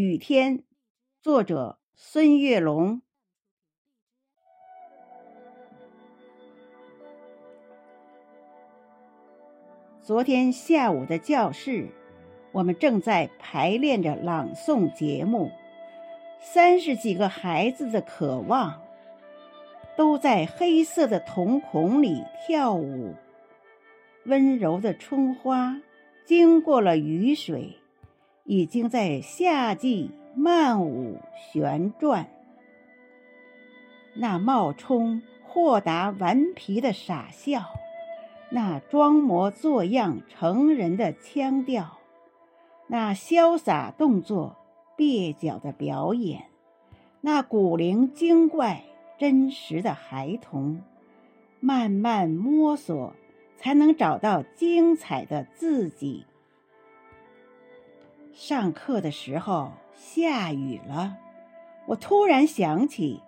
雨天，作者孙月龙。昨天下午的教室，我们正在排练着朗诵节目，三十几个孩子的渴望，都在黑色的瞳孔里跳舞。温柔的春花，经过了雨水。已经在夏季漫舞旋转，那冒充豁达顽皮的傻笑，那装模作样成人的腔调，那潇洒动作蹩脚的表演，那古灵精怪真实的孩童，慢慢摸索，才能找到精彩的自己。上课的时候下雨了，我突然想起，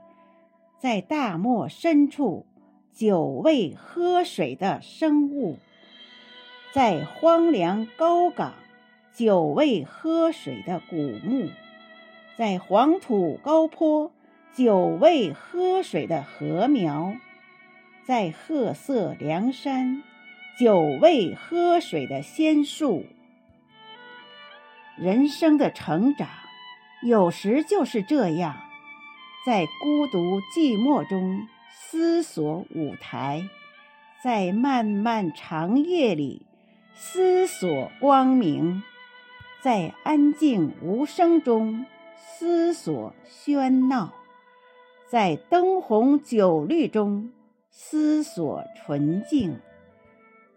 在大漠深处久未喝水的生物，在荒凉高岗久未喝水的古木，在黄土高坡久未喝水的禾苗，在褐色梁山久未喝水的仙树。人生的成长，有时就是这样，在孤独寂寞中思索舞台，在漫漫长夜里思索光明，在安静无声中思索喧闹，在灯红酒绿中思索纯净，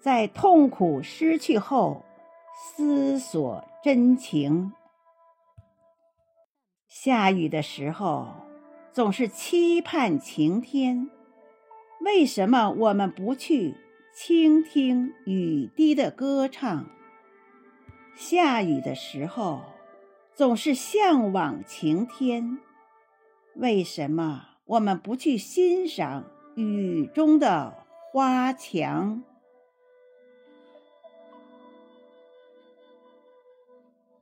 在痛苦失去后。思索真情。下雨的时候，总是期盼晴天。为什么我们不去倾听雨滴的歌唱？下雨的时候，总是向往晴天。为什么我们不去欣赏雨中的花墙？